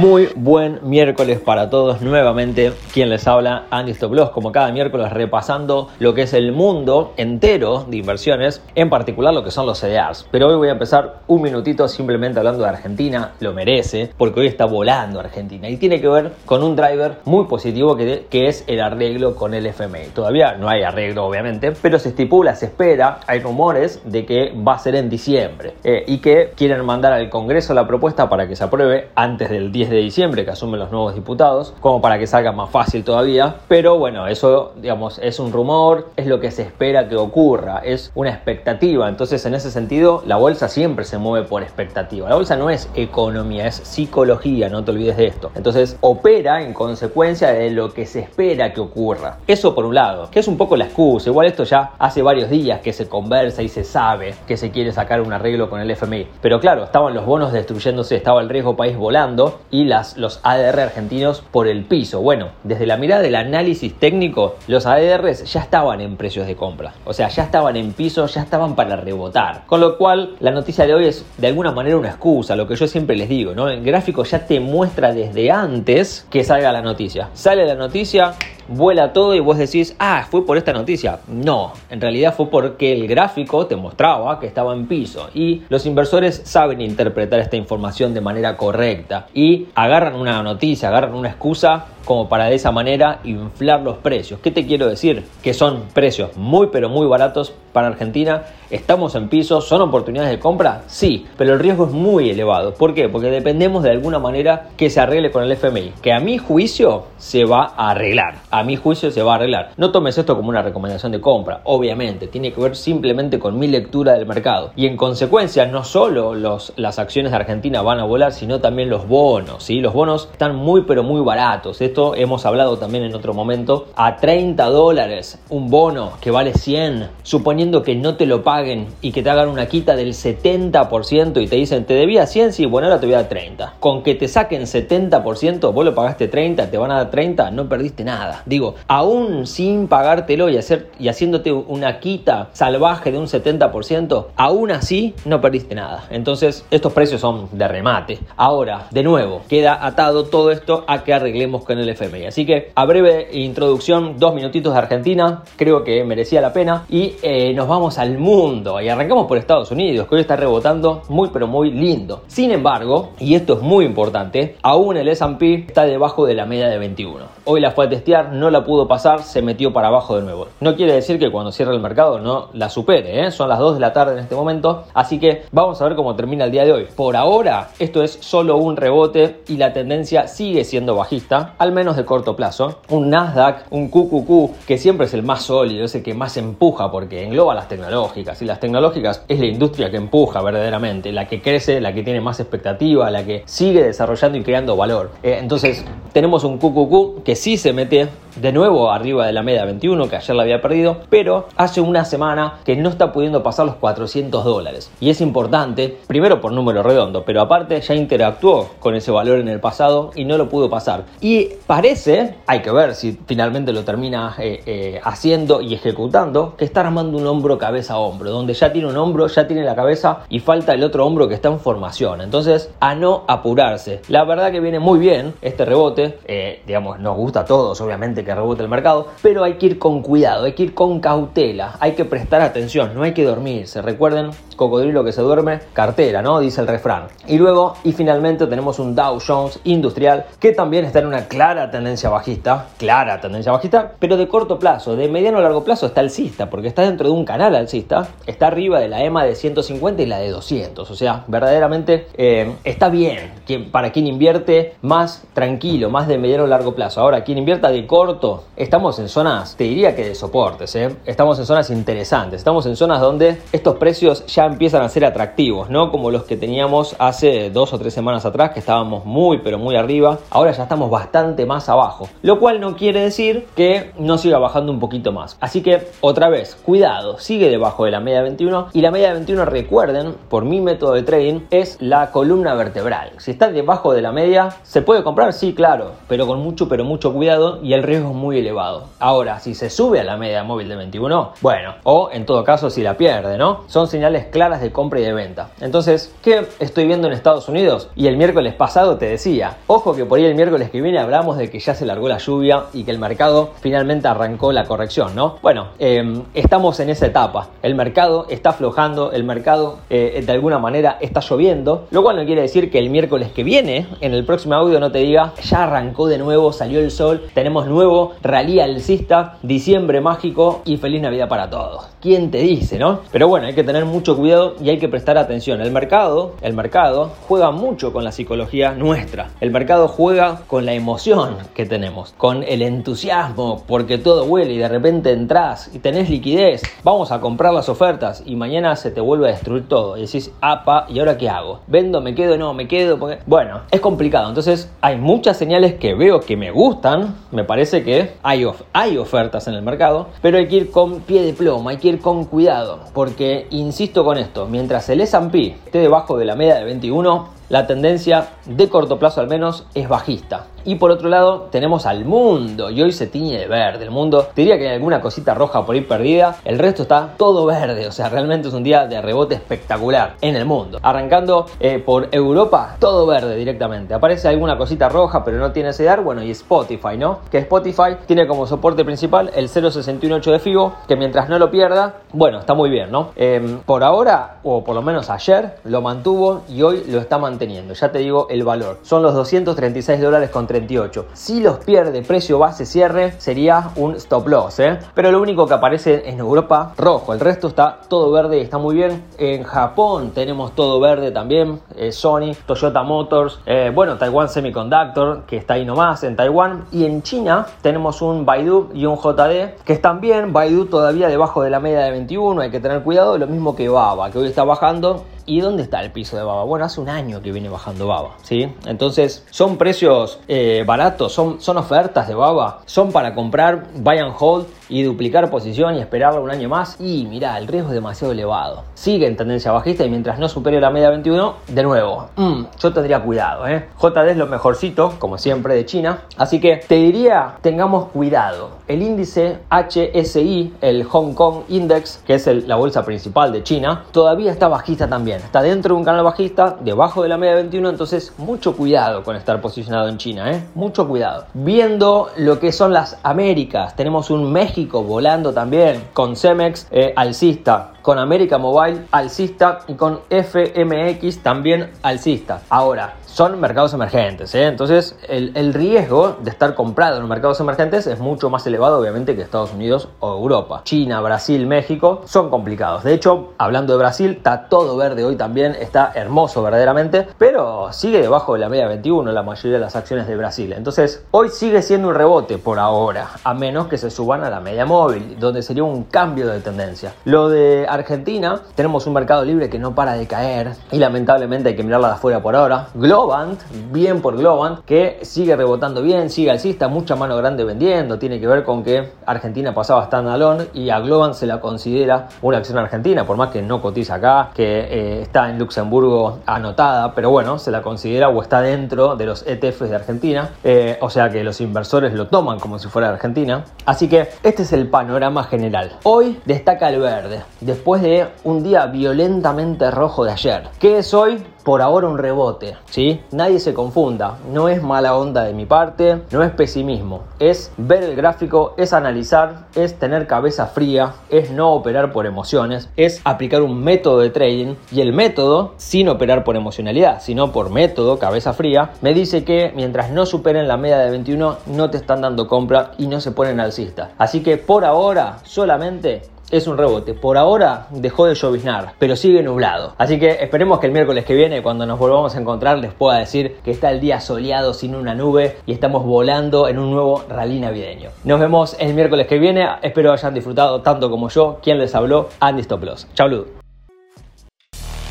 Muy buen miércoles para todos nuevamente. Quien les habla, Andy Stoploss, como cada miércoles repasando lo que es el mundo entero de inversiones, en particular lo que son los CDRs. Pero hoy voy a empezar un minutito simplemente hablando de Argentina, lo merece, porque hoy está volando Argentina y tiene que ver con un driver muy positivo que, que es el arreglo con el FMI. Todavía no hay arreglo, obviamente, pero se estipula, se espera, hay rumores de que va a ser en diciembre eh, y que quieren mandar al Congreso la propuesta para que se apruebe antes del 10 de diciembre que asumen los nuevos diputados, como para que salga más fácil todavía. Pero bueno, eso, digamos, es un rumor, es lo que se espera que ocurra, es una expectativa. Entonces, en ese sentido, la bolsa siempre se mueve por expectativa. La bolsa no es economía, es psicología, no te olvides de esto. Entonces, opera en consecuencia de lo que se espera que ocurra. Eso por un lado, que es un poco la excusa. Igual esto ya hace varios días que se conversa y se sabe que se quiere sacar un arreglo con el FMI. Pero claro, estaban los bonos destruyéndose, estaba el riesgo país volando y las, los ADR argentinos por el piso. Bueno, desde la mirada del análisis técnico, los ADRs ya estaban en precios de compra. O sea, ya estaban en piso, ya estaban para rebotar. Con lo cual, la noticia de hoy es de alguna manera una excusa, lo que yo siempre les digo, ¿no? El gráfico ya te muestra desde antes que salga la noticia. Sale la noticia, vuela todo y vos decís, ah, fue por esta noticia. No, en realidad fue porque el gráfico te mostraba que estaba en piso y los inversores saben interpretar esta información de manera correcta y agarran una noticia, agarran una excusa como para de esa manera inflar los precios. ¿Qué te quiero decir? Que son precios muy pero muy baratos para Argentina. ¿Estamos en piso? ¿Son oportunidades de compra? Sí, pero el riesgo es muy elevado. ¿Por qué? Porque dependemos de alguna manera que se arregle con el FMI, que a mi juicio se va a arreglar. A mi juicio se va a arreglar. No tomes esto como una recomendación de compra, obviamente, tiene que ver simplemente con mi lectura del mercado. Y en consecuencia, no solo las acciones de Argentina van a volar, sino también los bonos. ¿sí? Los bonos están muy pero muy baratos. Esto hemos hablado también en otro momento. A 30 dólares un bono que vale 100, suponiendo que no te lo paguen y que te hagan una quita del 70% y te dicen te debía 100, sí, bueno, ahora te voy a dar 30. Con que te saquen 70%, vos lo pagaste 30, te van a dar 30, no perdiste nada. Digo, aún sin pagártelo y, hacer, y haciéndote una quita salvaje de un 70%, aún así no perdiste nada. Entonces, estos precios son de remate. Ahora, de nuevo, queda atado todo esto a que arreglemos con el FMI. Así que a breve introducción, dos minutitos de Argentina, creo que merecía la pena y eh, nos vamos al mundo y arrancamos por Estados Unidos, que hoy está rebotando muy pero muy lindo. Sin embargo, y esto es muy importante, aún el S&P está debajo de la media de 21. Hoy la fue a testear, no la pudo pasar, se metió para abajo de nuevo. No quiere decir que cuando cierre el mercado no la supere, ¿eh? son las 2 de la tarde en este momento, así que vamos a ver cómo termina el día de hoy. Por ahora, esto es solo un rebote y la tendencia sigue siendo bajista, al menos de corto plazo. Un Nasdaq, un QQQ, que siempre es el más sólido, es el que más empuja porque engloba las tecnológicas y las tecnológicas es la industria que empuja verdaderamente, la que crece, la que tiene más expectativa, la que sigue desarrollando y creando valor. Eh, entonces, tenemos un QQQ que sí se mete de nuevo arriba de la media 21 que ayer la había perdido, pero hace una semana que no está pudiendo pasar los 400 dólares. Y es importante, primero por número redondo, pero aparte ya interactuó con ese valor en el pasado y no lo pudo pasar. Y parece, hay que ver si finalmente lo termina eh, eh, haciendo y ejecutando, que está armando un hombro cabeza a hombro, donde ya tiene un hombro, ya tiene la cabeza y falta el otro hombro que está en formación. Entonces, a no apurarse. La verdad que viene muy bien este rebote, eh, digamos, nos gusta a todos, obviamente que rebote el mercado, pero hay que ir con cuidado, hay que ir con cautela, hay que prestar atención, no hay que dormirse. Recuerden, cocodrilo que se duerme, cartera, ¿no? Dice el refrán. Y luego, y finalmente tenemos un Dow Jones industrial que también está en una clara tendencia bajista, clara tendencia bajista, pero de corto plazo, de mediano a largo plazo está alcista, porque está dentro de un canal alcista, está arriba de la EMA de 150 y la de 200, o sea, verdaderamente eh, está bien para quien invierte más tranquilo, más de mediano a largo plazo. Ahora, quien invierta de corto estamos en zonas, te diría que de soportes, ¿eh? estamos en zonas interesantes, estamos en zonas donde estos precios ya empiezan a ser atractivos, no como los que teníamos hace dos o tres semanas atrás, que estábamos muy pero muy arriba, ahora ya estamos bastante más abajo, lo cual no quiere decir que no siga bajando un poquito más. Así que otra vez, cuidado, sigue debajo de la media 21 y la media 21 recuerden, por mi método de trading, es la columna vertebral. Si está debajo de la media, ¿se puede comprar? Sí, claro, pero con mucho pero mucho cuidado y el riesgo muy elevado. Ahora, si se sube a la media móvil de 21, bueno, o en todo caso si la pierde, ¿no? Son señales claras de compra y de venta. Entonces, ¿qué estoy viendo en Estados Unidos? Y el miércoles pasado te decía, ojo que por ahí el miércoles que viene hablamos de que ya se largó la lluvia y que el mercado finalmente arrancó la corrección, ¿no? Bueno, em, estamos en esa etapa. El mercado está aflojando, el mercado eh, de alguna manera está lloviendo, lo cual no quiere decir que el miércoles que viene, en el próximo audio, no te diga, ya arrancó de nuevo, salió el sol, tenemos nuevo rally alcista, diciembre mágico y feliz Navidad para todos. ¿Quién te dice, no? Pero bueno, hay que tener mucho cuidado y hay que prestar atención. El mercado, el mercado juega mucho con la psicología nuestra. El mercado juega con la emoción que tenemos, con el entusiasmo, porque todo huele y de repente entras y tenés liquidez, vamos a comprar las ofertas y mañana se te vuelve a destruir todo y decís, apa, ¿y ahora qué hago? ¿Vendo? ¿Me quedo? No, me quedo. Porque... Bueno, es complicado. Entonces hay muchas señales que veo que me gustan, me parece que hay, hay ofertas en el mercado, pero hay que ir con pie de plomo, hay que ir con cuidado, porque insisto con esto, mientras el S&P esté debajo de la media de 21, la tendencia de corto plazo al menos es bajista. Y por otro lado tenemos al mundo y hoy se tiñe de verde. El mundo diría que hay alguna cosita roja por ahí perdida, el resto está todo verde, o sea, realmente es un día de rebote espectacular en el mundo. Arrancando eh, por Europa, todo verde directamente. Aparece alguna cosita roja pero no tiene CEDAR, bueno, y Spotify, ¿no? Que Spotify tiene como soporte principal el 0.618 de FIBO, que mientras no lo pierda, bueno, está muy bien, ¿no? Em, por ahora, o por lo menos ayer, lo mantuvo y hoy lo está manteniendo ya te digo el valor. Son los 236 dólares con 38. Si los pierde precio base cierre, sería un stop loss, ¿eh? Pero lo único que aparece en Europa, rojo. El resto está todo verde y está muy bien. En Japón tenemos todo verde también. Eh, Sony, Toyota Motors, eh, bueno, Taiwan Semiconductor, que está ahí nomás en Taiwán. Y en China tenemos un Baidu y un JD, que están bien. Baidu todavía debajo de la media de 21, hay que tener cuidado. Lo mismo que Baba, que hoy está bajando ¿Y dónde está el piso de baba? Bueno, hace un año que viene bajando baba, ¿sí? Entonces, son precios eh, baratos, son, son ofertas de baba, son para comprar, buy and hold y duplicar posición y esperarlo un año más. Y mira, el riesgo es demasiado elevado. Sigue en tendencia bajista y mientras no supere la media 21, de nuevo, mm, yo tendría cuidado. ¿eh? JD es lo mejorcito, como siempre, de China. Así que te diría, tengamos cuidado. El índice HSI, el Hong Kong Index, que es la bolsa principal de China, todavía está bajista también. Está dentro de un canal bajista, debajo de la media 21, entonces mucho cuidado con estar posicionado en China. ¿eh? Mucho cuidado. Viendo lo que son las Américas, tenemos un México volando también, con Cemex eh, alcista, con América Mobile alcista y con FMX también alcista. Ahora, son mercados emergentes, ¿eh? entonces el, el, riesgo de estar comprado en mercados emergentes es mucho más elevado obviamente que Estados Unidos o Europa. China, Brasil, México son complicados. De hecho, hablando de Brasil, está todo verde hoy también, está hermoso verdaderamente, pero sigue debajo de la media 21 la mayoría de las acciones de Brasil. Entonces, hoy sigue siendo un rebote por ahora, a menos que se suban a la media móvil, donde sería un cambio de tendencia. Lo de Argentina, tenemos un mercado libre que no para de caer y lamentablemente hay que mirarla de afuera por ahora. Globant, bien por Globant, que sigue rebotando bien, sigue alcista, mucha mano grande vendiendo, tiene que ver con que Argentina pasaba standalone y a Globant se la considera una acción argentina, por más que no cotiza acá, que eh, está en Luxemburgo anotada, pero bueno, se la considera o está dentro de los ETFs de Argentina, eh, o sea que los inversores lo toman como si fuera de Argentina. Así que este es el panorama general. Hoy destaca el verde después de un día violentamente rojo de ayer. ¿Qué es hoy? Por ahora un rebote, ¿sí? Nadie se confunda, no es mala onda de mi parte, no es pesimismo, es ver el gráfico, es analizar, es tener cabeza fría, es no operar por emociones, es aplicar un método de trading y el método, sin operar por emocionalidad, sino por método, cabeza fría, me dice que mientras no superen la media de 21 no te están dando compra y no se ponen alcista. Así que por ahora solamente es un rebote. Por ahora dejó de lloviznar, pero sigue nublado. Así que esperemos que el miércoles que viene, cuando nos volvamos a encontrar, les pueda decir que está el día soleado sin una nube y estamos volando en un nuevo rally navideño. Nos vemos el miércoles que viene. Espero hayan disfrutado tanto como yo. Quien les habló, Andy Stoplos. Chau, Lud.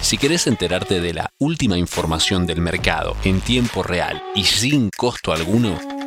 Si querés enterarte de la última información del mercado en tiempo real y sin costo alguno,